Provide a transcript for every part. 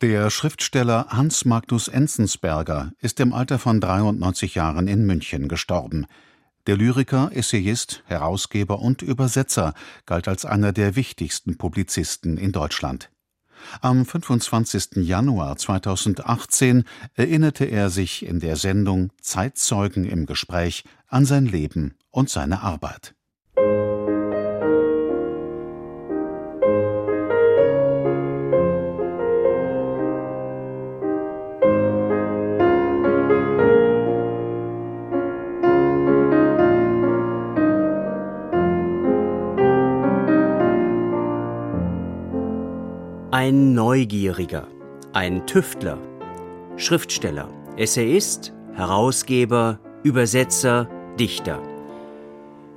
Der Schriftsteller Hans Magnus Enzensberger ist im Alter von 93 Jahren in München gestorben. Der Lyriker, Essayist, Herausgeber und Übersetzer galt als einer der wichtigsten Publizisten in Deutschland. Am 25. Januar 2018 erinnerte er sich in der Sendung Zeitzeugen im Gespräch an sein Leben und seine Arbeit. Ein Neugieriger, ein Tüftler, Schriftsteller, Essayist, Herausgeber, Übersetzer, Dichter.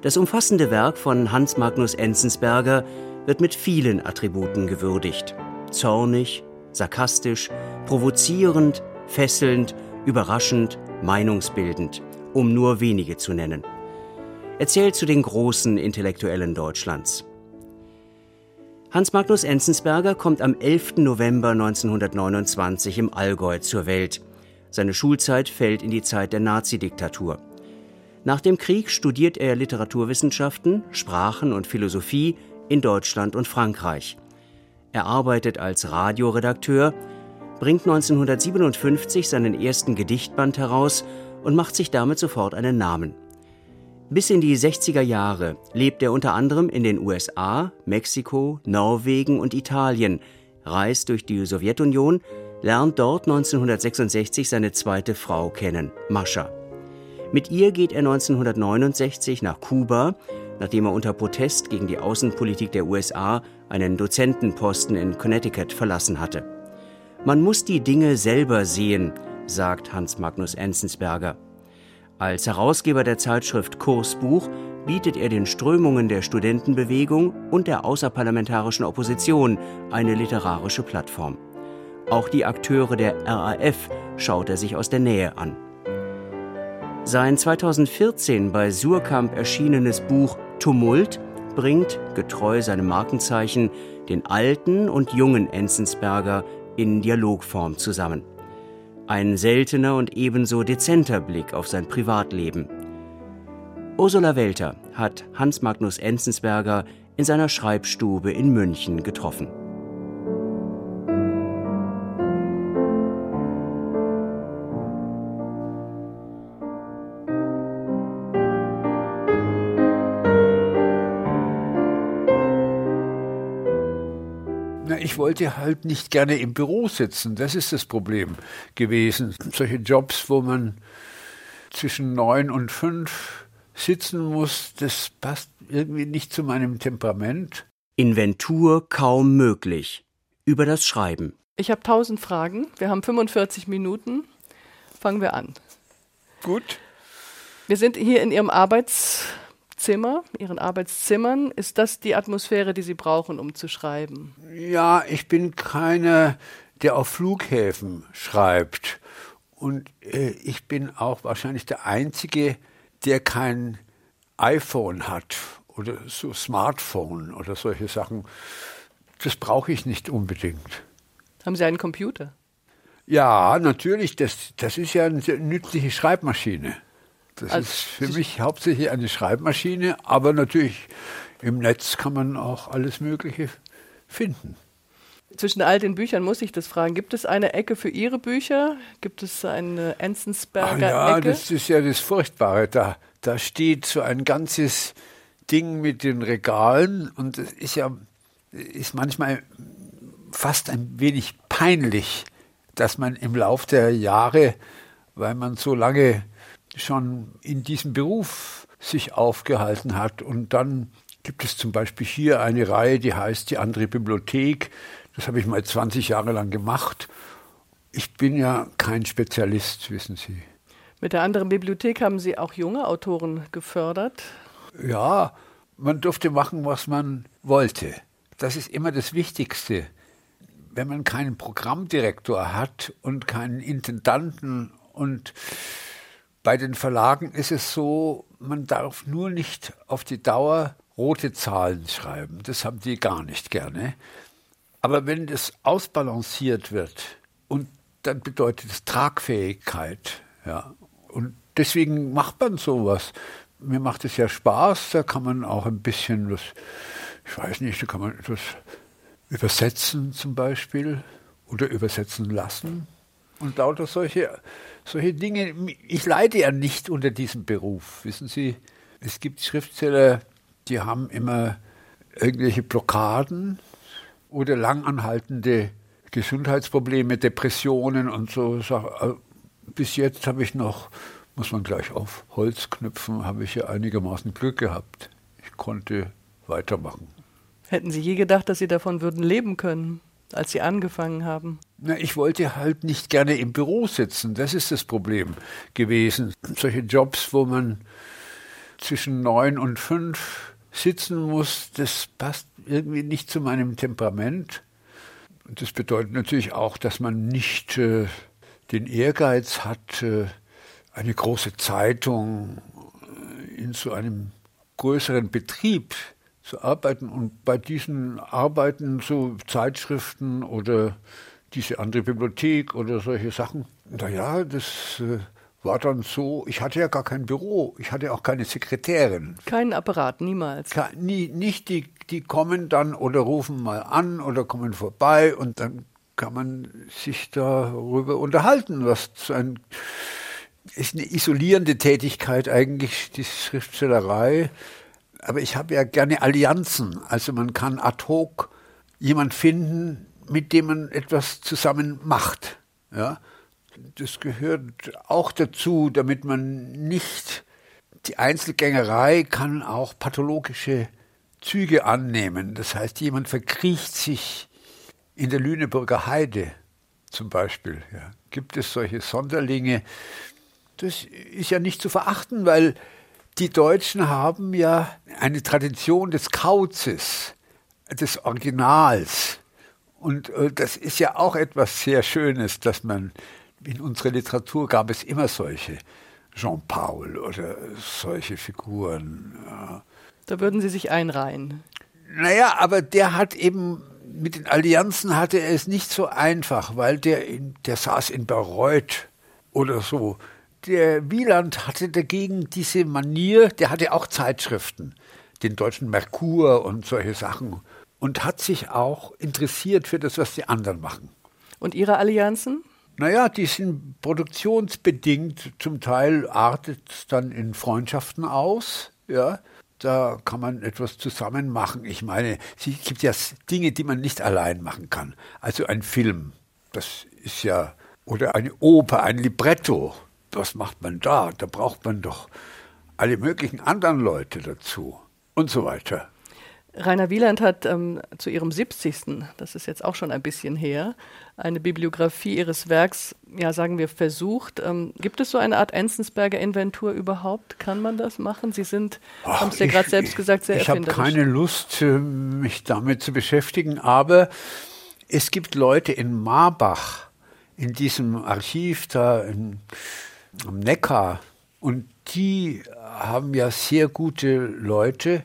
Das umfassende Werk von Hans Magnus Enzensberger wird mit vielen Attributen gewürdigt. Zornig, sarkastisch, provozierend, fesselnd, überraschend, meinungsbildend, um nur wenige zu nennen. Er zählt zu den großen Intellektuellen Deutschlands. Hans Magnus Enzensberger kommt am 11. November 1929 im Allgäu zur Welt. Seine Schulzeit fällt in die Zeit der Nazidiktatur. Nach dem Krieg studiert er Literaturwissenschaften, Sprachen und Philosophie in Deutschland und Frankreich. Er arbeitet als Radioredakteur, bringt 1957 seinen ersten Gedichtband heraus und macht sich damit sofort einen Namen. Bis in die 60er Jahre lebt er unter anderem in den USA, Mexiko, Norwegen und Italien, reist durch die Sowjetunion, lernt dort 1966 seine zweite Frau kennen, Mascha. Mit ihr geht er 1969 nach Kuba, nachdem er unter Protest gegen die Außenpolitik der USA einen Dozentenposten in Connecticut verlassen hatte. Man muss die Dinge selber sehen, sagt Hans Magnus Enzensberger. Als Herausgeber der Zeitschrift Kursbuch bietet er den Strömungen der Studentenbewegung und der außerparlamentarischen Opposition eine literarische Plattform. Auch die Akteure der RAF schaut er sich aus der Nähe an. Sein 2014 bei Surkamp erschienenes Buch Tumult bringt, getreu seinem Markenzeichen, den alten und jungen Enzensberger in Dialogform zusammen. Ein seltener und ebenso dezenter Blick auf sein Privatleben. Ursula Welter hat Hans Magnus Enzensberger in seiner Schreibstube in München getroffen. Ich wollte halt nicht gerne im Büro sitzen. Das ist das Problem gewesen. Solche Jobs, wo man zwischen neun und fünf sitzen muss, das passt irgendwie nicht zu meinem Temperament. Inventur kaum möglich. Über das Schreiben. Ich habe tausend Fragen. Wir haben 45 Minuten. Fangen wir an. Gut. Wir sind hier in Ihrem Arbeits Zimmer, Ihren Arbeitszimmern. Ist das die Atmosphäre, die Sie brauchen, um zu schreiben? Ja, ich bin keiner, der auf Flughäfen schreibt. Und äh, ich bin auch wahrscheinlich der Einzige, der kein iPhone hat oder so Smartphone oder solche Sachen. Das brauche ich nicht unbedingt. Haben Sie einen Computer? Ja, natürlich. Das, das ist ja eine nützliche Schreibmaschine. Das also, ist für mich hauptsächlich eine Schreibmaschine, aber natürlich im Netz kann man auch alles Mögliche finden. Zwischen all den Büchern muss ich das fragen. Gibt es eine Ecke für Ihre Bücher? Gibt es eine Enzensberger ja, Ecke? Ja, das ist ja das Furchtbare. Da, da steht so ein ganzes Ding mit den Regalen und es ist ja ist manchmal fast ein wenig peinlich, dass man im Lauf der Jahre, weil man so lange schon in diesem Beruf sich aufgehalten hat. Und dann gibt es zum Beispiel hier eine Reihe, die heißt die andere Bibliothek. Das habe ich mal 20 Jahre lang gemacht. Ich bin ja kein Spezialist, wissen Sie. Mit der anderen Bibliothek haben Sie auch junge Autoren gefördert? Ja, man durfte machen, was man wollte. Das ist immer das Wichtigste. Wenn man keinen Programmdirektor hat und keinen Intendanten und bei den Verlagen ist es so, man darf nur nicht auf die Dauer rote Zahlen schreiben. Das haben die gar nicht gerne. Aber wenn das ausbalanciert wird und dann bedeutet es Tragfähigkeit, ja. Und deswegen macht man sowas. Mir macht es ja Spaß, da kann man auch ein bisschen was, ich weiß nicht, da kann man etwas übersetzen zum Beispiel oder übersetzen lassen. Und lauter solche, solche Dinge. Ich leide ja nicht unter diesem Beruf. Wissen Sie, es gibt Schriftsteller, die haben immer irgendwelche Blockaden oder langanhaltende Gesundheitsprobleme, Depressionen und so. Äh, bis jetzt habe ich noch, muss man gleich auf Holz knüpfen, habe ich ja einigermaßen Glück gehabt. Ich konnte weitermachen. Hätten Sie je gedacht, dass Sie davon würden leben können, als Sie angefangen haben? Na, ich wollte halt nicht gerne im Büro sitzen. Das ist das Problem gewesen. Solche Jobs, wo man zwischen neun und fünf sitzen muss, das passt irgendwie nicht zu meinem Temperament. Und das bedeutet natürlich auch, dass man nicht äh, den Ehrgeiz hat, äh, eine große Zeitung äh, in so einem größeren Betrieb zu arbeiten und bei diesen Arbeiten so Zeitschriften oder diese andere Bibliothek oder solche Sachen, naja, das äh, war dann so, ich hatte ja gar kein Büro, ich hatte auch keine Sekretärin. Keinen Apparat, niemals. Ke nie, nicht die, die kommen dann oder rufen mal an oder kommen vorbei und dann kann man sich darüber unterhalten, was ein ist eine isolierende Tätigkeit eigentlich, die Schriftstellerei. Aber ich habe ja gerne Allianzen. Also man kann ad hoc jemand finden, mit dem man etwas zusammen macht. Ja? Das gehört auch dazu, damit man nicht die Einzelgängerei kann auch pathologische Züge annehmen. Das heißt, jemand verkriecht sich in der Lüneburger Heide zum Beispiel. Ja. Gibt es solche Sonderlinge? Das ist ja nicht zu verachten, weil die Deutschen haben ja eine Tradition des Kauzes, des Originals. Und äh, das ist ja auch etwas sehr Schönes, dass man in unserer Literatur gab es immer solche Jean Paul oder solche Figuren. Ja. Da würden Sie sich einreihen. Naja, aber der hat eben mit den Allianzen hatte er es nicht so einfach, weil der, in, der saß in Bayreuth oder so der Wieland hatte dagegen diese Manier, der hatte auch Zeitschriften, den deutschen Merkur und solche Sachen, und hat sich auch interessiert für das, was die anderen machen. Und Ihre Allianzen? Naja, die sind produktionsbedingt. Zum Teil artet es dann in Freundschaften aus. Ja, da kann man etwas zusammen machen. Ich meine, es gibt ja Dinge, die man nicht allein machen kann. Also ein Film, das ist ja, oder eine Oper, ein Libretto was macht man da? Da braucht man doch alle möglichen anderen Leute dazu und so weiter. Rainer Wieland hat ähm, zu ihrem 70. das ist jetzt auch schon ein bisschen her, eine Bibliografie ihres Werks, ja sagen wir, versucht. Ähm, gibt es so eine Art Enzensberger Inventur überhaupt? Kann man das machen? Sie sind, haben es ja gerade selbst gesagt, sehr ich erfinderisch. Ich habe keine Lust, äh, mich damit zu beschäftigen, aber es gibt Leute in Marbach, in diesem Archiv da in am Neckar. Und die haben ja sehr gute Leute.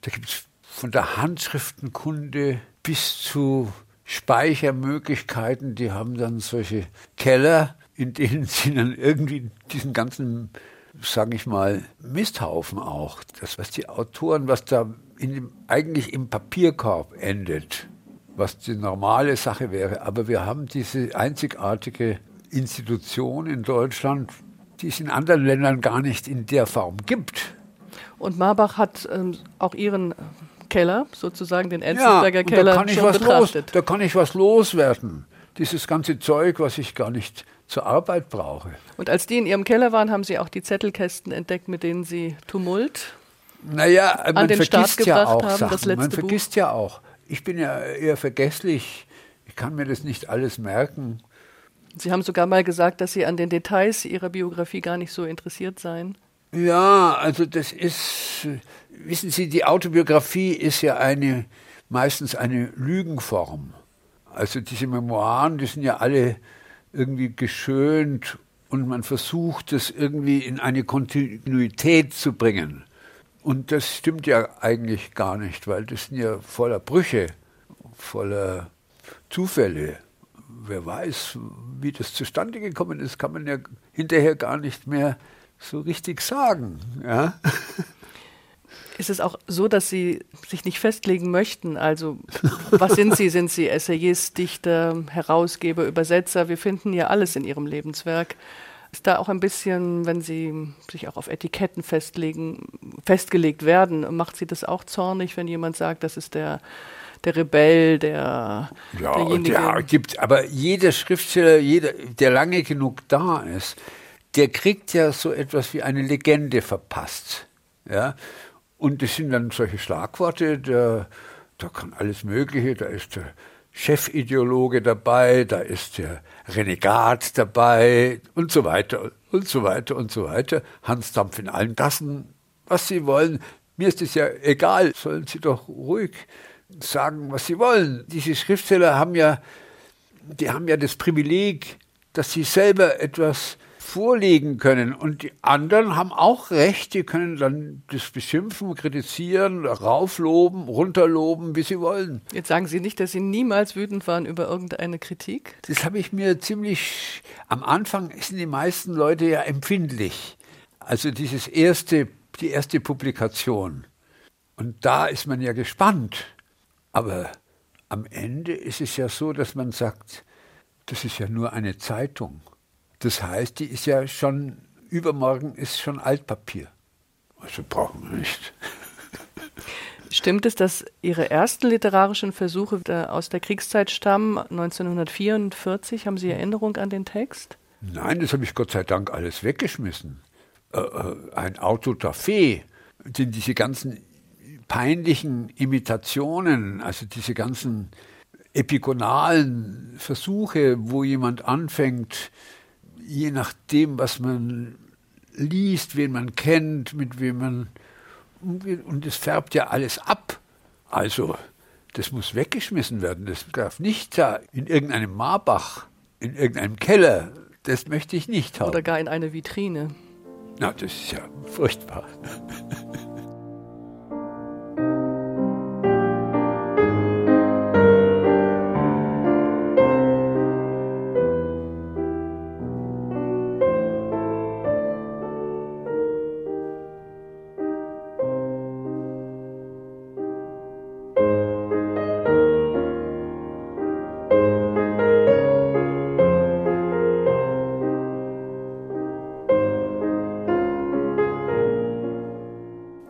Da gibt es von der Handschriftenkunde bis zu Speichermöglichkeiten. Die haben dann solche Keller, in denen sie dann irgendwie diesen ganzen, sage ich mal, Misthaufen auch, das, was die Autoren, was da dem, eigentlich im Papierkorb endet, was die normale Sache wäre. Aber wir haben diese einzigartige Institution in Deutschland, die es in anderen Ländern gar nicht in der Form gibt. Und Marbach hat ähm, auch ihren Keller, sozusagen den Enzensberger ja, Keller, da kann ich was betrachtet. Los, da kann ich was loswerden. Dieses ganze Zeug, was ich gar nicht zur Arbeit brauche. Und als die in Ihrem Keller waren, haben Sie auch die Zettelkästen entdeckt, mit denen Sie Tumult naja, an den Start gebracht ja auch haben, Sachen. Man vergisst Buch. ja auch. Ich bin ja eher vergesslich. Ich kann mir das nicht alles merken. Sie haben sogar mal gesagt, dass Sie an den Details Ihrer Biografie gar nicht so interessiert seien. Ja, also das ist, wissen Sie, die Autobiografie ist ja eine, meistens eine Lügenform. Also diese Memoiren, die sind ja alle irgendwie geschönt und man versucht es irgendwie in eine Kontinuität zu bringen. Und das stimmt ja eigentlich gar nicht, weil das sind ja voller Brüche, voller Zufälle. Wer weiß, wie das zustande gekommen ist, kann man ja hinterher gar nicht mehr so richtig sagen. Ja? Ist es auch so, dass Sie sich nicht festlegen möchten? Also, was sind Sie? Sind Sie Essayist, Dichter, Herausgeber, Übersetzer? Wir finden ja alles in Ihrem Lebenswerk. Ist da auch ein bisschen, wenn Sie sich auch auf Etiketten festlegen, festgelegt werden, macht Sie das auch zornig, wenn jemand sagt, das ist der, der Rebell, der ja, derjenige? Ja, gibt, aber jeder Schriftsteller, jeder, der lange genug da ist, der kriegt ja so etwas wie eine Legende verpasst. Ja? Und das sind dann solche Schlagworte, da, da kann alles Mögliche, da ist der Chefideologe dabei, da ist der Renegat dabei und so weiter und so weiter und so weiter. Hans Dampf in allen Gassen, was Sie wollen. Mir ist es ja egal, sollen Sie doch ruhig sagen, was Sie wollen. Diese Schriftsteller haben ja, die haben ja das Privileg, dass sie selber etwas vorlegen können. Und die anderen haben auch Recht, die können dann das beschimpfen, kritisieren, raufloben, runterloben, wie sie wollen. Jetzt sagen Sie nicht, dass Sie niemals wütend waren über irgendeine Kritik? Das habe ich mir ziemlich, am Anfang sind die meisten Leute ja empfindlich. Also dieses erste, die erste Publikation. Und da ist man ja gespannt. Aber am Ende ist es ja so, dass man sagt, das ist ja nur eine Zeitung. Das heißt, die ist ja schon, übermorgen ist schon Altpapier. Also brauchen wir nicht. Stimmt es, dass Ihre ersten literarischen Versuche aus der Kriegszeit stammen? 1944, haben Sie Erinnerung an den Text? Nein, das habe ich Gott sei Dank alles weggeschmissen. Äh, äh ein Autodafé, sind diese ganzen peinlichen Imitationen, also diese ganzen epigonalen Versuche, wo jemand anfängt, je nachdem, was man liest, wen man kennt, mit wem man umgeht. Und es färbt ja alles ab. Also, das muss weggeschmissen werden. Das darf nicht da in irgendeinem Marbach, in irgendeinem Keller. Das möchte ich nicht haben. Oder gar in eine Vitrine. Na, das ist ja furchtbar.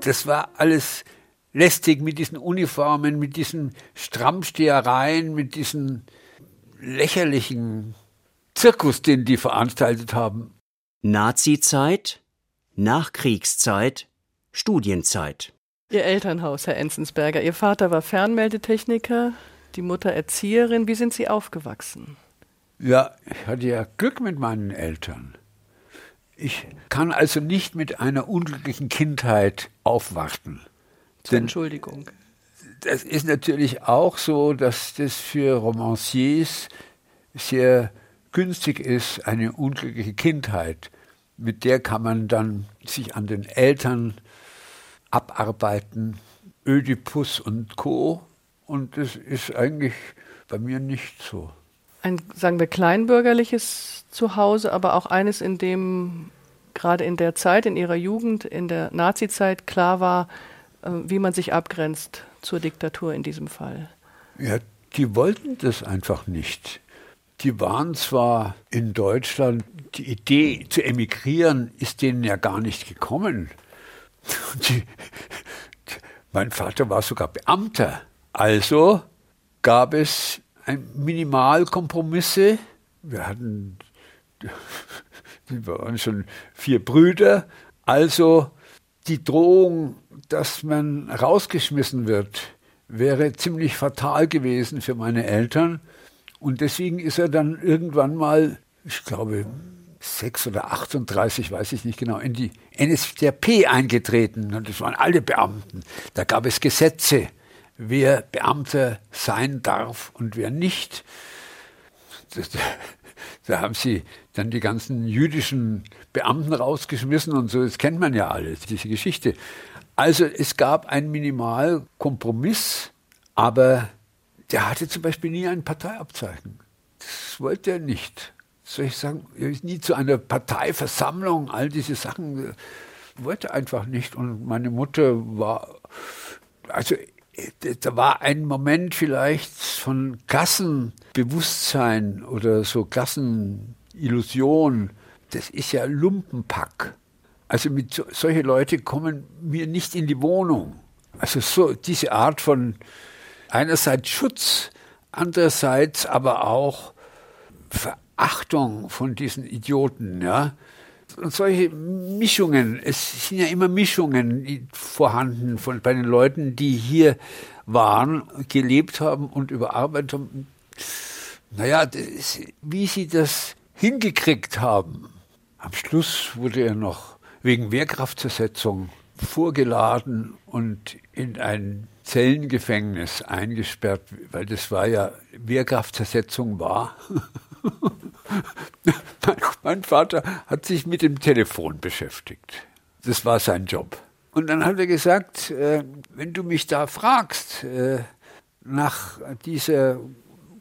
das war alles lästig mit diesen Uniformen, mit diesen Strammstehereien, mit diesen lächerlichen Zirkus, den die veranstaltet haben. Nazizeit, Nachkriegszeit, Studienzeit. Ihr Elternhaus, Herr Enzensberger. Ihr Vater war Fernmeldetechniker, die Mutter Erzieherin. Wie sind Sie aufgewachsen? Ja, ich hatte ja Glück mit meinen Eltern. Ich kann also nicht mit einer unglücklichen Kindheit aufwarten. Zur Entschuldigung. Das ist natürlich auch so, dass das für Romanciers sehr günstig ist, eine unglückliche Kindheit. Mit der kann man dann sich an den Eltern abarbeiten, Ödipus und Co. Und das ist eigentlich bei mir nicht so ein, sagen wir, kleinbürgerliches Zuhause, aber auch eines, in dem gerade in der Zeit, in ihrer Jugend, in der Nazizeit klar war, äh, wie man sich abgrenzt zur Diktatur in diesem Fall. Ja, die wollten das einfach nicht. Die waren zwar in Deutschland, die Idee zu emigrieren ist denen ja gar nicht gekommen. Die, mein Vater war sogar Beamter. Also gab es Minimalkompromisse. Wir hatten, wir waren schon vier Brüder. Also die Drohung, dass man rausgeschmissen wird, wäre ziemlich fatal gewesen für meine Eltern. Und deswegen ist er dann irgendwann mal, ich glaube, sechs oder 38, weiß ich nicht genau, in die NSDAP eingetreten. Und das waren alle Beamten. Da gab es Gesetze wer Beamter sein darf und wer nicht. Das, da haben sie dann die ganzen jüdischen Beamten rausgeschmissen und so, das kennt man ja alles, diese Geschichte. Also es gab einen Minimalkompromiss, aber der hatte zum Beispiel nie ein Parteiabzeichen. Das wollte er nicht. Soll ich sagen, er ist nie zu einer Parteiversammlung, all diese Sachen, äh, wollte einfach nicht. Und meine Mutter war, also da war ein Moment vielleicht von Klassenbewusstsein oder so Klassenillusion. Das ist ja Lumpenpack. Also mit so, solche Leute kommen mir nicht in die Wohnung. Also so diese Art von einerseits Schutz, andererseits aber auch Verachtung von diesen Idioten, ja. Solche Mischungen, es sind ja immer Mischungen vorhanden von, bei den Leuten, die hier waren, gelebt haben und überarbeitet haben. Naja, das, wie sie das hingekriegt haben. Am Schluss wurde er noch wegen Wehrkraftzersetzung vorgeladen und in ein Zellengefängnis eingesperrt, weil das war ja Wehrkraftzersetzung war. mein Vater hat sich mit dem Telefon beschäftigt. Das war sein Job. Und dann hat er gesagt, äh, wenn du mich da fragst äh, nach dieser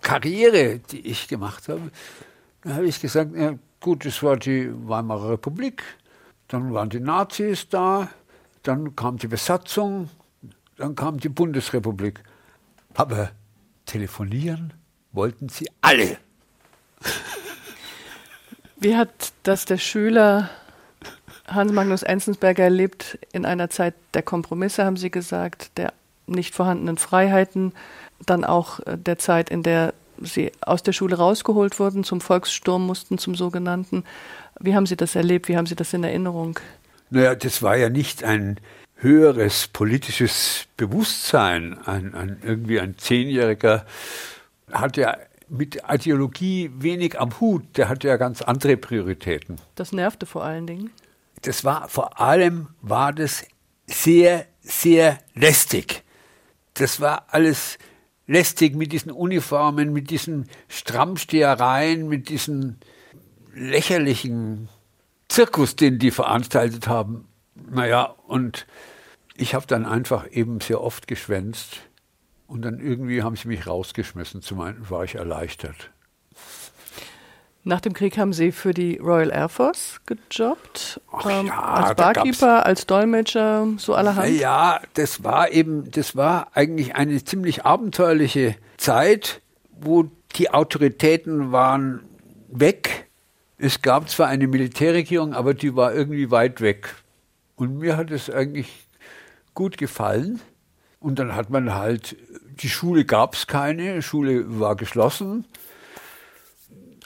Karriere, die ich gemacht habe, dann habe ich gesagt, ja, gut, das war die Weimarer Republik, dann waren die Nazis da, dann kam die Besatzung, dann kam die Bundesrepublik. Aber telefonieren wollten sie alle. Wie hat das der Schüler Hans Magnus Enzensberger erlebt in einer Zeit der Kompromisse, haben Sie gesagt, der nicht vorhandenen Freiheiten, dann auch äh, der Zeit, in der Sie aus der Schule rausgeholt wurden, zum Volkssturm mussten, zum sogenannten. Wie haben Sie das erlebt? Wie haben Sie das in Erinnerung? Naja, das war ja nicht ein höheres politisches Bewusstsein. Ein, ein, irgendwie ein Zehnjähriger hat ja mit Ideologie wenig am Hut. Der hatte ja ganz andere Prioritäten. Das nervte vor allen Dingen. Das war vor allem war das sehr, sehr lästig. Das war alles lästig mit diesen Uniformen, mit diesen Strammstehereien, mit diesen lächerlichen Zirkus, den die veranstaltet haben. Naja, und ich habe dann einfach eben sehr oft geschwänzt und dann irgendwie haben sie mich rausgeschmissen. Zum einen war ich erleichtert. Nach dem Krieg haben Sie für die Royal Air Force gejobbt, ähm, ja, als Barkeeper, als Dolmetscher, so allerhand. Ja, das war eben, das war eigentlich eine ziemlich abenteuerliche Zeit, wo die Autoritäten waren weg. Es gab zwar eine Militärregierung, aber die war irgendwie weit weg. Und mir hat es eigentlich gut gefallen. Und dann hat man halt, die Schule gab es keine, Schule war geschlossen.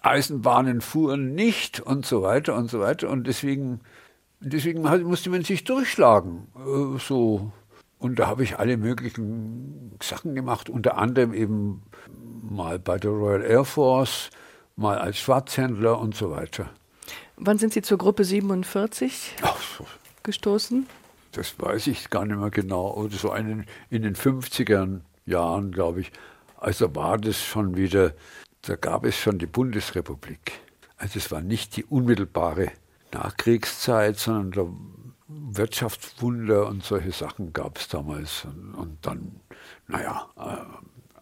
Eisenbahnen fuhren nicht und so weiter und so weiter. Und deswegen, deswegen musste man sich durchschlagen. Äh, so. Und da habe ich alle möglichen Sachen gemacht, unter anderem eben mal bei der Royal Air Force, mal als Schwarzhändler und so weiter. Wann sind Sie zur Gruppe 47 Ach, so. gestoßen? Das weiß ich gar nicht mehr genau. Oder so einen, in den 50er Jahren, glaube ich. Also war das schon wieder da gab es schon die Bundesrepublik. Also es war nicht die unmittelbare Nachkriegszeit, sondern der Wirtschaftswunder und solche Sachen gab es damals. Und, und dann, naja, äh,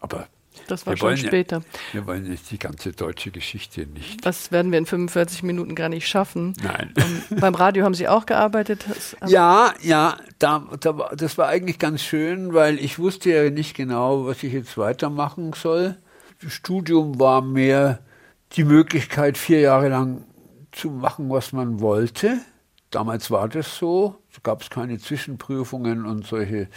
aber das war schon später. Ja, wir wollen jetzt die ganze deutsche Geschichte nicht. Das werden wir in 45 Minuten gar nicht schaffen. Nein. Und beim Radio haben Sie auch gearbeitet? Ja, ja, da, da, das war eigentlich ganz schön, weil ich wusste ja nicht genau, was ich jetzt weitermachen soll. Studium war mehr die Möglichkeit, vier Jahre lang zu machen, was man wollte. Damals war das so. Da gab es keine Zwischenprüfungen und solche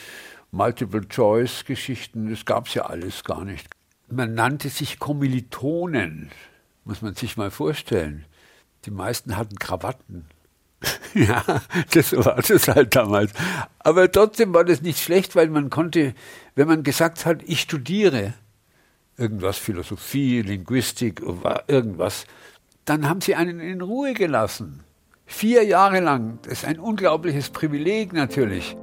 Multiple-Choice-Geschichten. Das gab es ja alles gar nicht. Man nannte sich Kommilitonen, muss man sich mal vorstellen. Die meisten hatten Krawatten. ja, das war das halt damals. Aber trotzdem war das nicht schlecht, weil man konnte, wenn man gesagt hat, ich studiere, irgendwas Philosophie, Linguistik, irgendwas, dann haben sie einen in Ruhe gelassen. Vier Jahre lang. Das ist ein unglaubliches Privileg natürlich.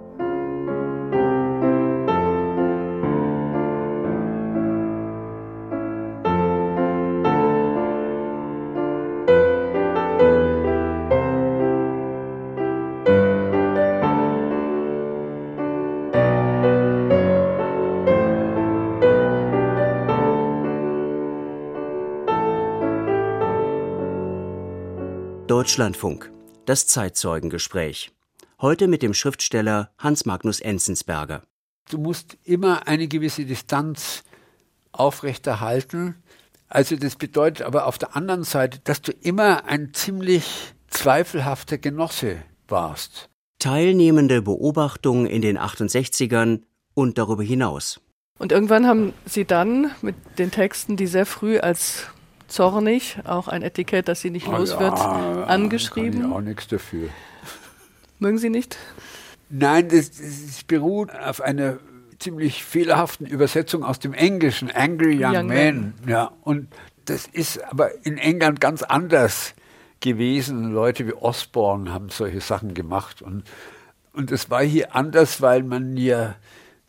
Deutschlandfunk. Das Zeitzeugengespräch. Heute mit dem Schriftsteller Hans Magnus Enzensberger. Du musst immer eine gewisse Distanz aufrechterhalten. Also das bedeutet aber auf der anderen Seite, dass du immer ein ziemlich zweifelhafter Genosse warst. Teilnehmende Beobachtungen in den 68ern und darüber hinaus. Und irgendwann haben Sie dann mit den Texten, die sehr früh als zornig, auch ein Etikett, das Sie nicht ah, los wird, ja, angeschrieben. Kann ich auch nichts dafür. Mögen Sie nicht? Nein, das, das beruht auf einer ziemlich fehlerhaften Übersetzung aus dem Englischen, Angry Young, Young Man. Man. Ja, und das ist aber in England ganz anders gewesen. Leute wie Osborne haben solche Sachen gemacht. Und, und es war hier anders, weil man ja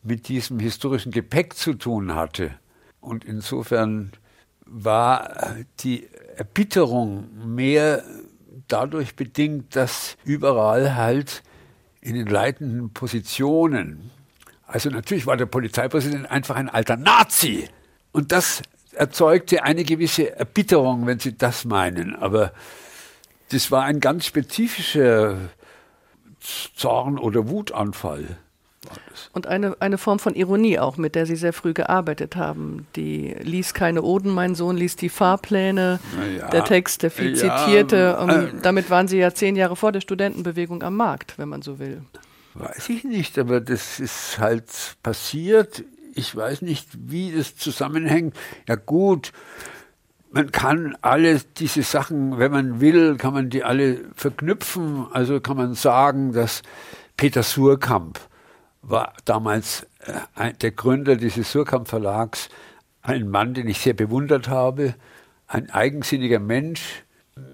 mit diesem historischen Gepäck zu tun hatte. Und insofern war die Erbitterung mehr dadurch bedingt, dass überall halt in den leitenden Positionen, also natürlich war der Polizeipräsident einfach ein alter Nazi. Und das erzeugte eine gewisse Erbitterung, wenn Sie das meinen. Aber das war ein ganz spezifischer Zorn- oder Wutanfall. Und eine, eine Form von Ironie auch, mit der Sie sehr früh gearbeitet haben. Die liest keine Oden, mein Sohn liest die Fahrpläne, ja, der Text, der viel ja, zitierte. Um, äh, damit waren Sie ja zehn Jahre vor der Studentenbewegung am Markt, wenn man so will. Weiß ich nicht, aber das ist halt passiert. Ich weiß nicht, wie das zusammenhängt. Ja gut, man kann alle diese Sachen, wenn man will, kann man die alle verknüpfen. Also kann man sagen, dass Peter Surkamp war damals äh, der Gründer dieses Surkamp Verlags, ein Mann, den ich sehr bewundert habe, ein eigensinniger Mensch,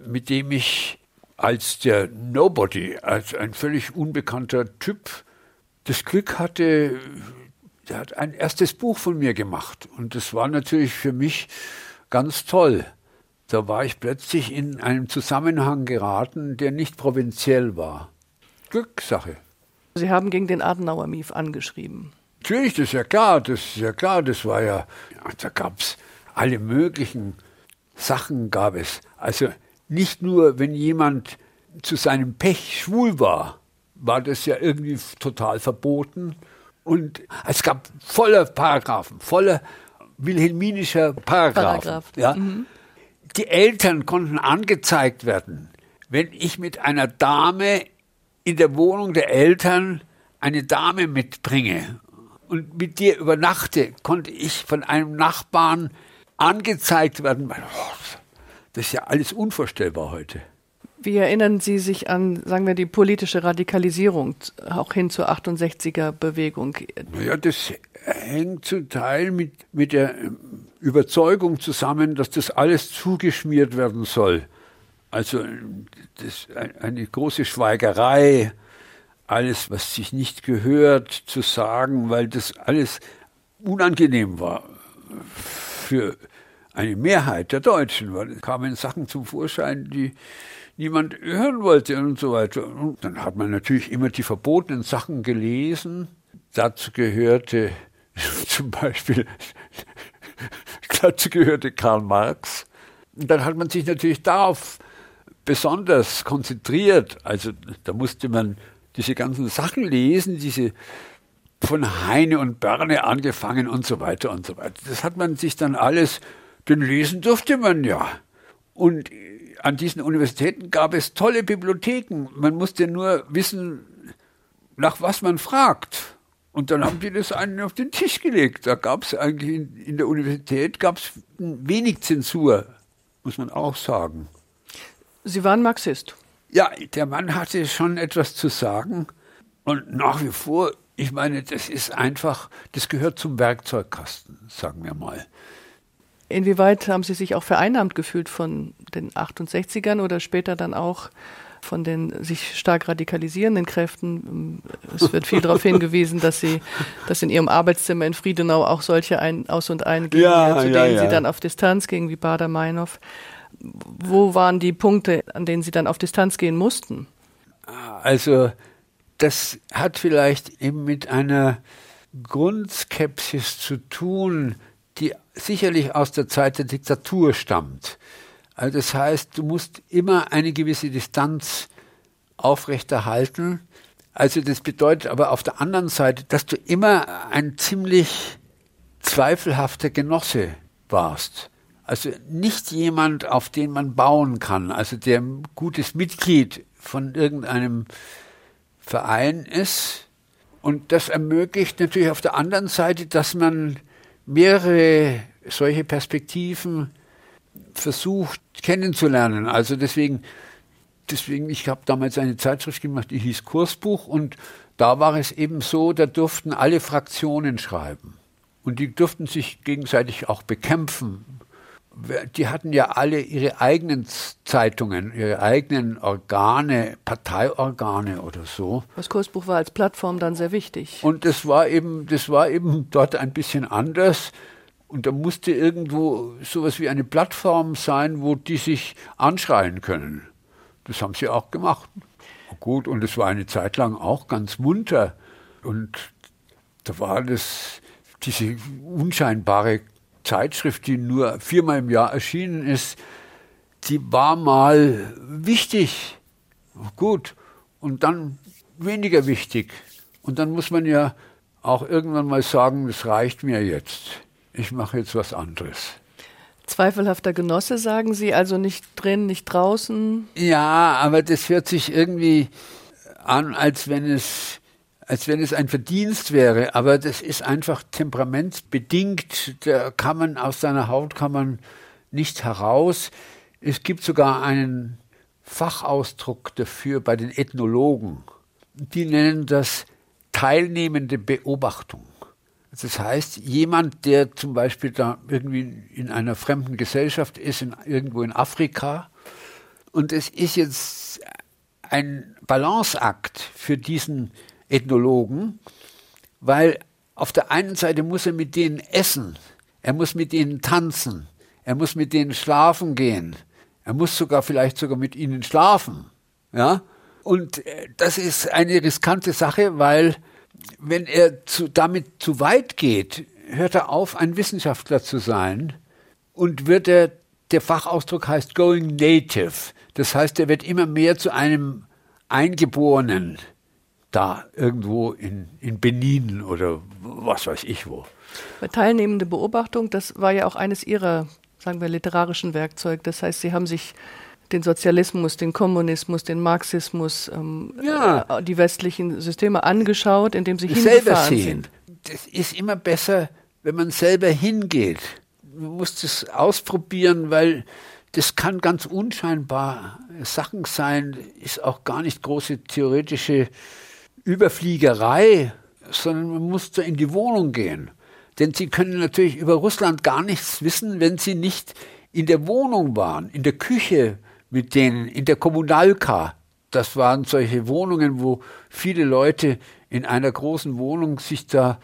mit dem ich als der Nobody, als ein völlig unbekannter Typ, das Glück hatte, der hat ein erstes Buch von mir gemacht. Und das war natürlich für mich ganz toll. Da war ich plötzlich in einem Zusammenhang geraten, der nicht provinziell war. Glückssache. Sie haben gegen den Adenauer Mief angeschrieben. Natürlich, das ist ja klar, das ist ja klar, das war ja, ja da gab es alle möglichen Sachen gab es. Also nicht nur, wenn jemand zu seinem Pech schwul war, war das ja irgendwie total verboten. Und es gab voller Paragraphen, voller wilhelminischer Paragraphen. Paragraph. Ja. Mhm. Die Eltern konnten angezeigt werden, wenn ich mit einer Dame in der Wohnung der Eltern eine Dame mitbringe und mit dir übernachte, konnte ich von einem Nachbarn angezeigt werden. Das ist ja alles unvorstellbar heute. Wie erinnern Sie sich an, sagen wir, die politische Radikalisierung, auch hin zur 68er Bewegung? Naja, das hängt zum Teil mit, mit der Überzeugung zusammen, dass das alles zugeschmiert werden soll. Also das, eine große Schweigerei, alles, was sich nicht gehört, zu sagen, weil das alles unangenehm war für eine Mehrheit der Deutschen, weil es kamen Sachen zum Vorschein, die niemand hören wollte und so weiter. Und dann hat man natürlich immer die verbotenen Sachen gelesen. Dazu gehörte zum Beispiel, dazu gehörte Karl Marx. Und dann hat man sich natürlich darauf besonders konzentriert. Also da musste man diese ganzen Sachen lesen, diese von Heine und Börne angefangen und so weiter und so weiter. Das hat man sich dann alles, denn lesen durfte man ja. Und an diesen Universitäten gab es tolle Bibliotheken. Man musste nur wissen, nach was man fragt. Und dann haben die das einen auf den Tisch gelegt. Da gab es eigentlich in, in der Universität gab es wenig Zensur, muss man auch sagen. Sie waren Marxist. Ja, der Mann hatte schon etwas zu sagen. Und nach wie vor, ich meine, das ist einfach, das gehört zum Werkzeugkasten, sagen wir mal. Inwieweit haben Sie sich auch vereinnahmt gefühlt von den 68ern oder später dann auch von den sich stark radikalisierenden Kräften? Es wird viel darauf hingewiesen, dass Sie, dass in Ihrem Arbeitszimmer in Friedenau auch solche ein, Aus- und Ein gingen, ja, zu denen ja. Sie dann auf Distanz gingen, wie Bader-Meinhof. Wo waren die Punkte, an denen Sie dann auf Distanz gehen mussten? Also das hat vielleicht eben mit einer Grundskepsis zu tun, die sicherlich aus der Zeit der Diktatur stammt. Also das heißt, du musst immer eine gewisse Distanz aufrechterhalten. Also das bedeutet aber auf der anderen Seite, dass du immer ein ziemlich zweifelhafter Genosse warst. Also nicht jemand, auf den man bauen kann, also der ein gutes Mitglied von irgendeinem Verein ist. Und das ermöglicht natürlich auf der anderen Seite, dass man mehrere solche Perspektiven versucht kennenzulernen. Also deswegen, deswegen, ich habe damals eine Zeitschrift gemacht, die hieß Kursbuch und da war es eben so, da durften alle Fraktionen schreiben. Und die durften sich gegenseitig auch bekämpfen. Die hatten ja alle ihre eigenen Zeitungen, ihre eigenen Organe, Parteiorgane oder so. Das Kursbuch war als Plattform dann sehr wichtig. Und das war eben, das war eben dort ein bisschen anders. Und da musste irgendwo sowas wie eine Plattform sein, wo die sich anschreien können. Das haben sie auch gemacht. Gut, und es war eine Zeit lang auch ganz munter. Und da war das, diese unscheinbare Zeitschrift, die nur viermal im Jahr erschienen ist, die war mal wichtig. Gut. Und dann weniger wichtig. Und dann muss man ja auch irgendwann mal sagen, das reicht mir jetzt ich mache jetzt was anderes. Zweifelhafter Genosse, sagen Sie, also nicht drin, nicht draußen? Ja, aber das hört sich irgendwie an, als wenn es, als wenn es ein Verdienst wäre. Aber das ist einfach temperamentsbedingt. Da kann man aus seiner Haut kann man nicht heraus. Es gibt sogar einen Fachausdruck dafür bei den Ethnologen. Die nennen das teilnehmende Beobachtung. Das heißt, jemand, der zum Beispiel da irgendwie in einer fremden Gesellschaft ist, in, irgendwo in Afrika, und es ist jetzt ein Balanceakt für diesen Ethnologen, weil auf der einen Seite muss er mit denen essen, er muss mit ihnen tanzen, er muss mit denen schlafen gehen, er muss sogar vielleicht sogar mit ihnen schlafen, ja. Und äh, das ist eine riskante Sache, weil wenn er zu, damit zu weit geht, hört er auf, ein Wissenschaftler zu sein und wird er, der Fachausdruck heißt going native. Das heißt, er wird immer mehr zu einem Eingeborenen da irgendwo in, in Benin oder was weiß ich wo. Bei teilnehmende Beobachtung, das war ja auch eines Ihrer, sagen wir, literarischen Werkzeuge. Das heißt, Sie haben sich den Sozialismus, den Kommunismus, den Marxismus, ähm, ja. äh, die westlichen Systeme angeschaut, indem sie selber sehen. sind. Das ist immer besser, wenn man selber hingeht. Man muss das ausprobieren, weil das kann ganz unscheinbar Sachen sein, ist auch gar nicht große theoretische Überfliegerei, sondern man muss da in die Wohnung gehen. Denn Sie können natürlich über Russland gar nichts wissen, wenn Sie nicht in der Wohnung waren, in der Küche, mit denen in der Kommunalka, das waren solche Wohnungen, wo viele Leute in einer großen Wohnung sich da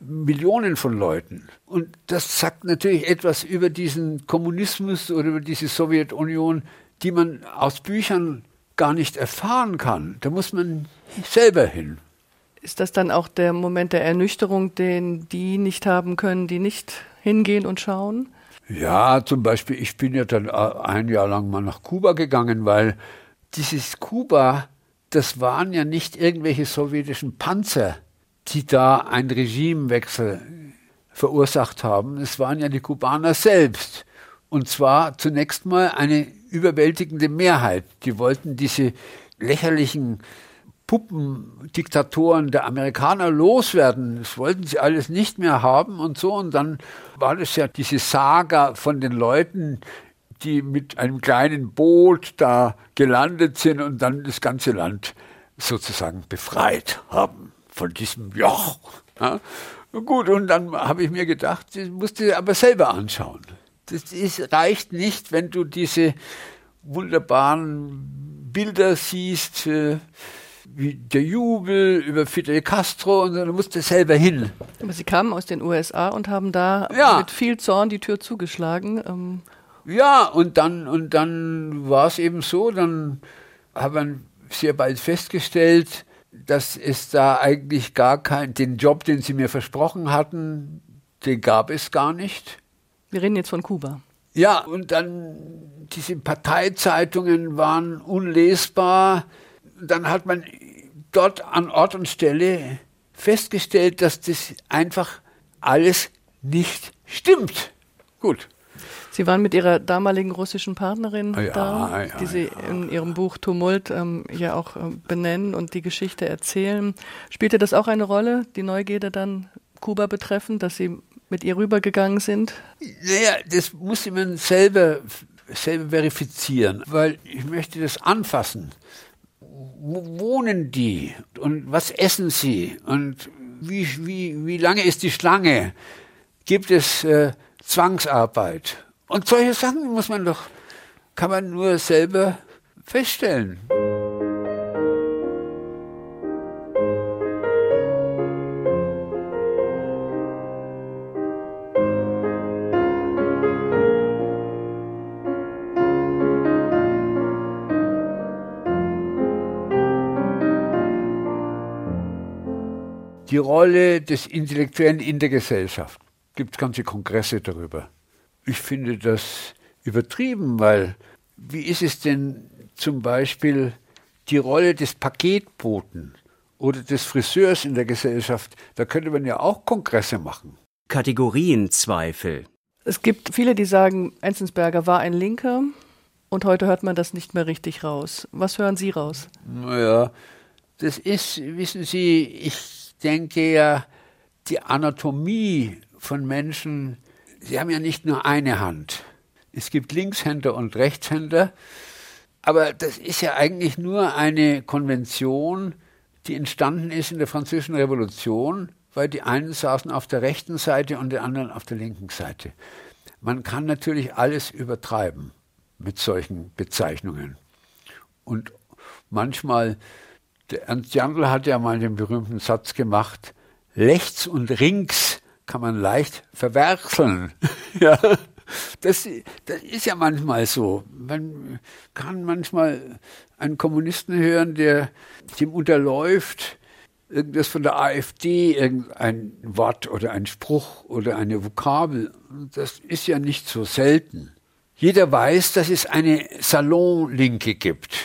Millionen von Leuten. Und das sagt natürlich etwas über diesen Kommunismus oder über diese Sowjetunion, die man aus Büchern gar nicht erfahren kann. Da muss man selber hin. Ist das dann auch der Moment der Ernüchterung, den die nicht haben können, die nicht hingehen und schauen? Ja, zum Beispiel, ich bin ja dann äh, ein Jahr lang mal nach Kuba gegangen, weil dieses Kuba, das waren ja nicht irgendwelche sowjetischen Panzer, die da einen Regimewechsel verursacht haben. Es waren ja die Kubaner selbst. Und zwar zunächst mal eine überwältigende Mehrheit. Die wollten diese lächerlichen Puppendiktatoren der Amerikaner loswerden. Das wollten sie alles nicht mehr haben und so. Und dann war das ja diese Saga von den Leuten, die mit einem kleinen Boot da gelandet sind und dann das ganze Land sozusagen befreit haben von diesem Joch. Ja. Gut, und dann habe ich mir gedacht, das musst du aber selber anschauen. Das ist, reicht nicht, wenn du diese wunderbaren Bilder siehst, äh, wie der Jubel über Fidel Castro und dann musste selber hin. Aber Sie kamen aus den USA und haben da ja. mit viel Zorn die Tür zugeschlagen. Ähm. Ja, und dann, und dann war es eben so, dann hat man sehr bald festgestellt, dass es da eigentlich gar keinen, den Job, den sie mir versprochen hatten, den gab es gar nicht. Wir reden jetzt von Kuba. Ja, und dann diese Parteizeitungen waren unlesbar. Dann hat man dort an Ort und Stelle festgestellt, dass das einfach alles nicht stimmt. Gut. Sie waren mit Ihrer damaligen russischen Partnerin ja, da, ja, die Sie ja. in Ihrem Buch Tumult ähm, ja auch ähm, benennen und die Geschichte erzählen. Spielte das auch eine Rolle, die Neugierde dann Kuba betreffend, dass Sie mit ihr rübergegangen sind? Naja, das muss man selber, selber verifizieren, weil ich möchte das anfassen. Wo wohnen die und was essen sie und wie, wie, wie lange ist die Schlange? Gibt es äh, Zwangsarbeit? Und solche Sachen muss man doch, kann man nur selber feststellen. Die Rolle des Intellektuellen in der Gesellschaft. Gibt ganze Kongresse darüber. Ich finde das übertrieben, weil wie ist es denn zum Beispiel die Rolle des Paketboten oder des Friseurs in der Gesellschaft? Da könnte man ja auch Kongresse machen. Kategorienzweifel. Es gibt viele, die sagen, Enzensberger war ein Linker und heute hört man das nicht mehr richtig raus. Was hören Sie raus? Naja, das ist, wissen Sie, ich denke ja, die Anatomie von Menschen, sie haben ja nicht nur eine Hand. Es gibt Linkshänder und Rechtshänder, aber das ist ja eigentlich nur eine Konvention, die entstanden ist in der Französischen Revolution, weil die einen saßen auf der rechten Seite und die anderen auf der linken Seite. Man kann natürlich alles übertreiben mit solchen Bezeichnungen. Und manchmal, Ernst Jandl hat ja mal den berühmten Satz gemacht, rechts und links kann man leicht verwechseln. ja. Das, das ist ja manchmal so. Man kann manchmal einen Kommunisten hören, der dem unterläuft, irgendwas von der AfD, irgendein Wort oder ein Spruch oder eine Vokabel. Das ist ja nicht so selten. Jeder weiß, dass es eine Salonlinke gibt.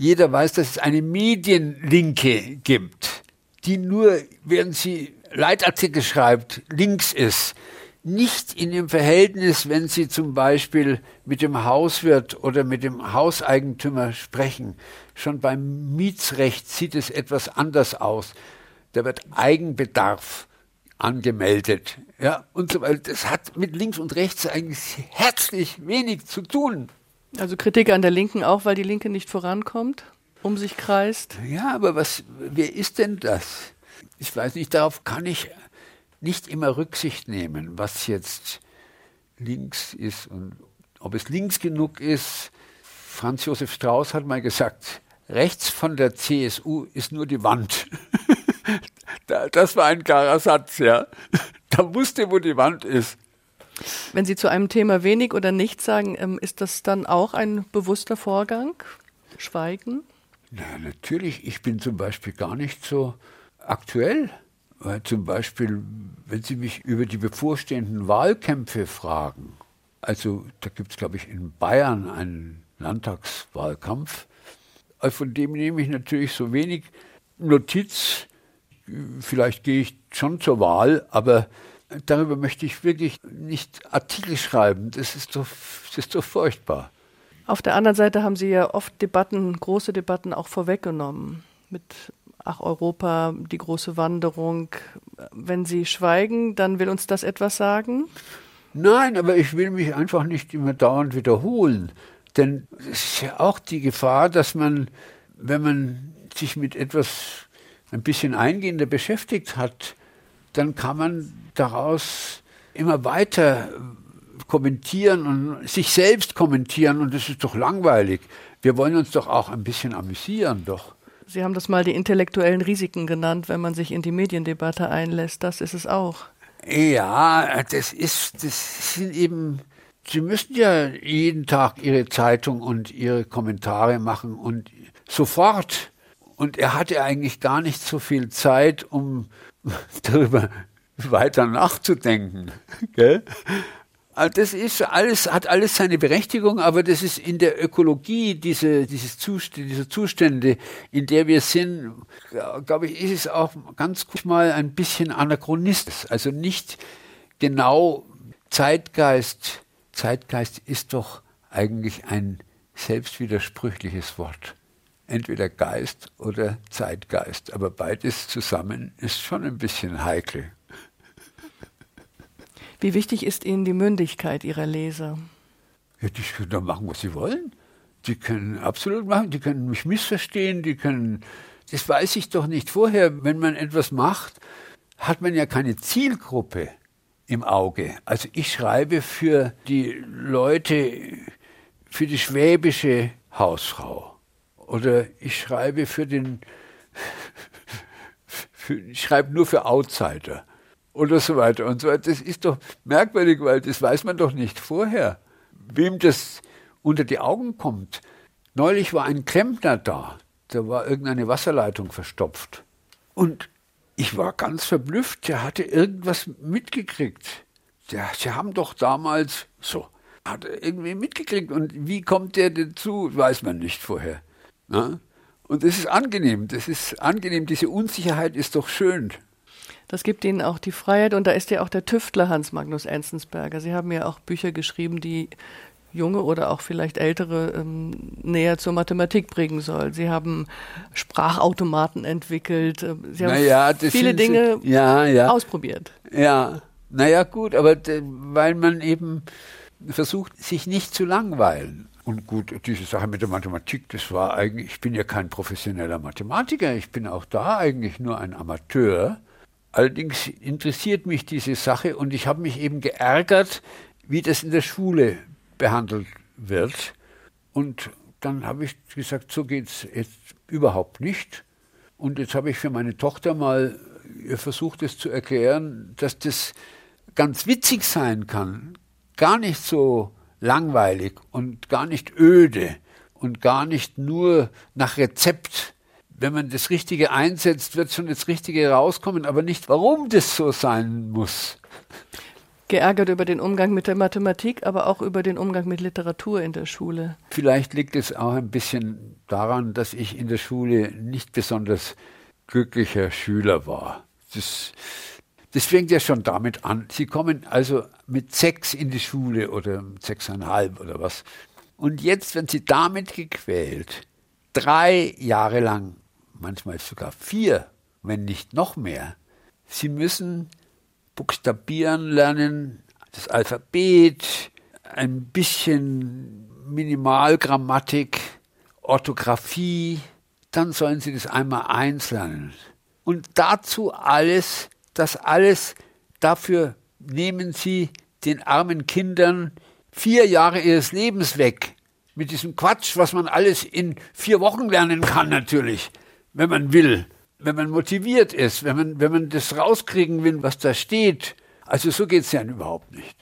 Jeder weiß, dass es eine Medienlinke gibt, die nur, während sie Leitartikel schreibt, links ist. Nicht in dem Verhältnis, wenn sie zum Beispiel mit dem Hauswirt oder mit dem Hauseigentümer sprechen. Schon beim Mietsrecht sieht es etwas anders aus. Da wird Eigenbedarf angemeldet. Ja, und so weiter. Das hat mit links und rechts eigentlich herzlich wenig zu tun. Also Kritik an der Linken auch, weil die Linke nicht vorankommt, um sich kreist. Ja, aber was, wer ist denn das? Ich weiß nicht, darauf kann ich nicht immer Rücksicht nehmen, was jetzt links ist und ob es links genug ist. Franz Josef Strauß hat mal gesagt, rechts von der CSU ist nur die Wand. das war ein klarer Satz, ja. Da wusste, wo die Wand ist. Wenn Sie zu einem Thema wenig oder nichts sagen, ähm, ist das dann auch ein bewusster Vorgang? Schweigen? Na, natürlich. Ich bin zum Beispiel gar nicht so aktuell. Weil zum Beispiel, wenn Sie mich über die bevorstehenden Wahlkämpfe fragen, also da gibt es, glaube ich, in Bayern einen Landtagswahlkampf, also von dem nehme ich natürlich so wenig Notiz. Vielleicht gehe ich schon zur Wahl, aber darüber möchte ich wirklich nicht Artikel schreiben. Das ist doch, das ist doch furchtbar. Auf der anderen Seite haben Sie ja oft Debatten, große Debatten auch vorweggenommen. Mit Ach Europa, die große Wanderung. Wenn Sie schweigen, dann will uns das etwas sagen? Nein, aber ich will mich einfach nicht immer dauernd wiederholen. Denn es ist ja auch die Gefahr, dass man, wenn man sich mit etwas ein bisschen eingehender beschäftigt hat, dann kann man daraus immer weiter kommentieren und sich selbst kommentieren und das ist doch langweilig. Wir wollen uns doch auch ein bisschen amüsieren, doch. Sie haben das mal die intellektuellen Risiken genannt, wenn man sich in die Mediendebatte einlässt. Das ist es auch. Ja, das ist, das sind eben, Sie müssen ja jeden Tag Ihre Zeitung und Ihre Kommentare machen und sofort. Und er hatte eigentlich gar nicht so viel Zeit, um darüber weiter nachzudenken. Gell? Also das ist alles, hat alles seine Berechtigung, aber das ist in der Ökologie diese, dieses Zustände, diese Zustände, in der wir sind, glaube ich, ist es auch ganz gut mal ein bisschen anachronistisch. Also nicht genau Zeitgeist. Zeitgeist ist doch eigentlich ein selbstwidersprüchliches Wort. Entweder Geist oder Zeitgeist. Aber beides zusammen ist schon ein bisschen heikel. Wie wichtig ist Ihnen die Mündigkeit Ihrer Leser? Ja, die können doch machen, was sie wollen. Die können absolut machen, die können mich missverstehen, die können. Das weiß ich doch nicht vorher. Wenn man etwas macht, hat man ja keine Zielgruppe im Auge. Also ich schreibe für die Leute, für die schwäbische Hausfrau. Oder ich schreibe für den, ich schreibe nur für Outsider oder so weiter und so weiter. Das ist doch merkwürdig, weil das weiß man doch nicht vorher, wem das unter die Augen kommt. Neulich war ein Klempner da, da war irgendeine Wasserleitung verstopft. Und ich war ganz verblüfft, der hatte irgendwas mitgekriegt. Der, sie haben doch damals so, hat er irgendwie mitgekriegt. Und wie kommt der dazu, weiß man nicht vorher. Na? Ne? Und das ist angenehm, das ist angenehm, diese Unsicherheit ist doch schön. Das gibt Ihnen auch die Freiheit und da ist ja auch der Tüftler Hans Magnus Enzensberger. Sie haben ja auch Bücher geschrieben, die junge oder auch vielleicht ältere ähm, näher zur Mathematik bringen soll. Sie haben Sprachautomaten entwickelt. Äh, Sie haben naja, viele Dinge Sie, ja, ja. ausprobiert. Ja, naja gut, aber weil man eben versucht, sich nicht zu langweilen. Und gut, diese Sache mit der Mathematik, das war eigentlich, ich bin ja kein professioneller Mathematiker, ich bin auch da eigentlich nur ein Amateur. Allerdings interessiert mich diese Sache und ich habe mich eben geärgert, wie das in der Schule behandelt wird. Und dann habe ich gesagt, so geht es jetzt überhaupt nicht. Und jetzt habe ich für meine Tochter mal versucht, es zu erklären, dass das ganz witzig sein kann, gar nicht so langweilig und gar nicht öde und gar nicht nur nach Rezept wenn man das Richtige einsetzt, wird schon das Richtige rauskommen, aber nicht, warum das so sein muss. Geärgert über den Umgang mit der Mathematik, aber auch über den Umgang mit Literatur in der Schule. Vielleicht liegt es auch ein bisschen daran, dass ich in der Schule nicht besonders glücklicher Schüler war. Das, das fängt ja schon damit an. Sie kommen also mit sechs in die Schule oder sechseinhalb oder was. Und jetzt werden sie damit gequält, drei Jahre lang manchmal sogar vier, wenn nicht noch mehr. Sie müssen buchstabieren lernen, das Alphabet, ein bisschen Minimalgrammatik, Orthographie, dann sollen sie das einmal eins lernen. Und dazu alles, das alles, dafür nehmen sie den armen Kindern vier Jahre ihres Lebens weg. Mit diesem Quatsch, was man alles in vier Wochen lernen kann, natürlich wenn man will, wenn man motiviert ist, wenn man, wenn man das rauskriegen will, was da steht. Also so geht es ja überhaupt nicht.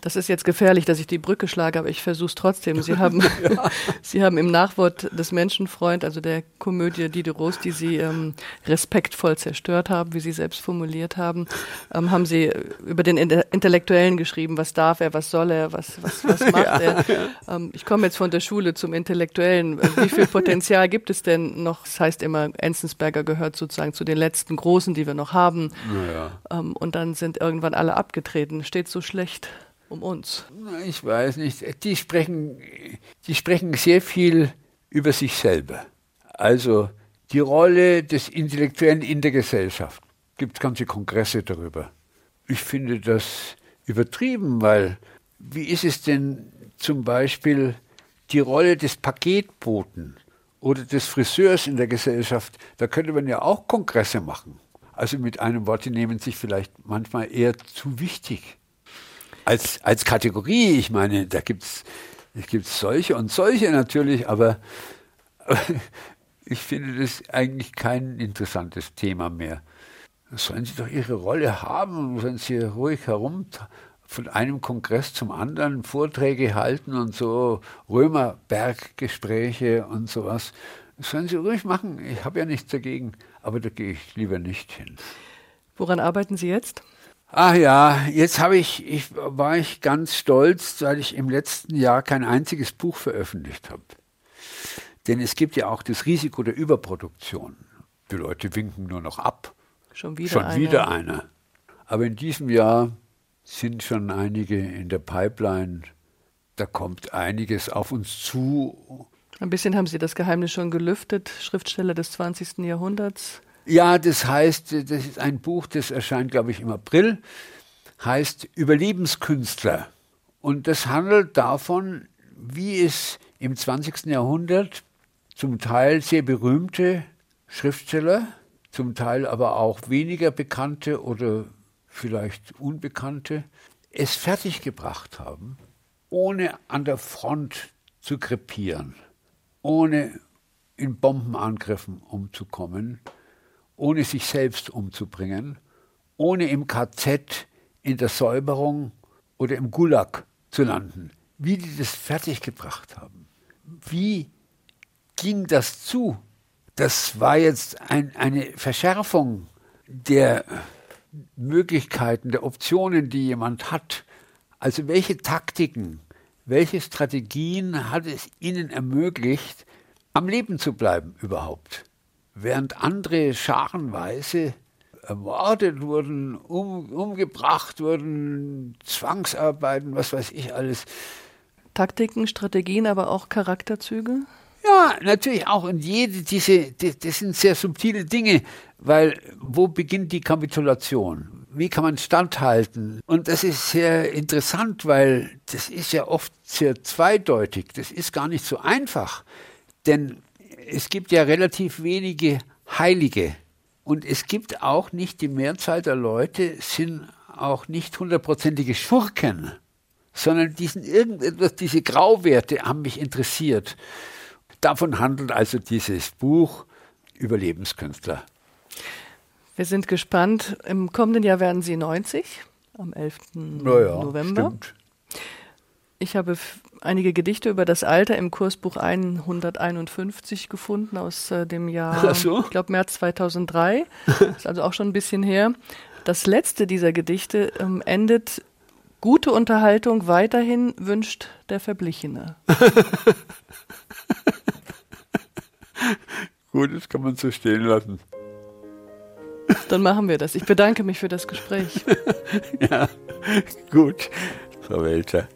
Das ist jetzt gefährlich, dass ich die Brücke schlage, aber ich versuche es trotzdem. Sie haben, ja. Sie haben im Nachwort des Menschenfreund, also der Komödie Diderot, die Sie ähm, respektvoll zerstört haben, wie Sie selbst formuliert haben, ähm, haben Sie über den Intellektuellen geschrieben. Was darf er, was soll er, was, was, was macht ja. er? Ähm, ich komme jetzt von der Schule zum Intellektuellen. Wie viel Potenzial gibt es denn noch? Das heißt immer, Enzensberger gehört sozusagen zu den letzten Großen, die wir noch haben. Ja. Ähm, und dann sind irgendwann alle abgetreten. Steht so schlecht um uns? Ich weiß nicht. Die sprechen, die sprechen sehr viel über sich selber. Also die Rolle des Intellektuellen in der Gesellschaft. Gibt ganze Kongresse darüber. Ich finde das übertrieben, weil wie ist es denn zum Beispiel die Rolle des Paketboten oder des Friseurs in der Gesellschaft? Da könnte man ja auch Kongresse machen. Also mit einem Wort, die nehmen sich vielleicht manchmal eher zu wichtig als, als Kategorie, ich meine, da gibt es gibt's solche und solche natürlich, aber, aber ich finde das eigentlich kein interessantes Thema mehr. Sollen sie doch ihre Rolle haben, sollen sie ruhig herum von einem Kongress zum anderen Vorträge halten und so Römerberggespräche und sowas. Das sollen sie ruhig machen. Ich habe ja nichts dagegen, aber da gehe ich lieber nicht hin. Woran arbeiten Sie jetzt? Ach ja, jetzt habe ich, ich, war ich ganz stolz, weil ich im letzten Jahr kein einziges Buch veröffentlicht habe. Denn es gibt ja auch das Risiko der Überproduktion. Die Leute winken nur noch ab. Schon wieder Schon eine. wieder eine. Aber in diesem Jahr sind schon einige in der Pipeline. Da kommt einiges auf uns zu. Ein bisschen haben Sie das Geheimnis schon gelüftet, Schriftsteller des 20. Jahrhunderts. Ja, das heißt, das ist ein Buch, das erscheint, glaube ich, im April, heißt Überlebenskünstler. Und das handelt davon, wie es im 20. Jahrhundert zum Teil sehr berühmte Schriftsteller, zum Teil aber auch weniger bekannte oder vielleicht unbekannte, es fertiggebracht haben, ohne an der Front zu krepieren, ohne in Bombenangriffen umzukommen, ohne sich selbst umzubringen, ohne im KZ, in der Säuberung oder im Gulag zu landen. Wie die das fertiggebracht haben. Wie ging das zu? Das war jetzt ein, eine Verschärfung der Möglichkeiten, der Optionen, die jemand hat. Also welche Taktiken, welche Strategien hat es ihnen ermöglicht, am Leben zu bleiben überhaupt? Während andere scharenweise ermordet wurden, um, umgebracht wurden, Zwangsarbeiten, was weiß ich alles. Taktiken, Strategien, aber auch Charakterzüge? Ja, natürlich auch. Und jede diese, das, das sind sehr subtile Dinge, weil wo beginnt die Kapitulation? Wie kann man standhalten? Und das ist sehr interessant, weil das ist ja oft sehr zweideutig. Das ist gar nicht so einfach. Denn es gibt ja relativ wenige Heilige. Und es gibt auch nicht, die Mehrzahl der Leute sind auch nicht hundertprozentige Schurken, sondern diesen irgendetwas, diese Grauwerte haben mich interessiert. Davon handelt also dieses Buch Überlebenskünstler. Wir sind gespannt. Im kommenden Jahr werden Sie 90, am 11. Naja, November. Stimmt. Ich habe einige Gedichte über das Alter im Kursbuch 151 gefunden aus äh, dem Jahr, so. ich glaube März 2003. ist also auch schon ein bisschen her. Das letzte dieser Gedichte ähm, endet Gute Unterhaltung weiterhin wünscht der Verblichene. Gut, das kann man so stehen lassen. Dann machen wir das. Ich bedanke mich für das Gespräch. Ja, gut, Frau Welter.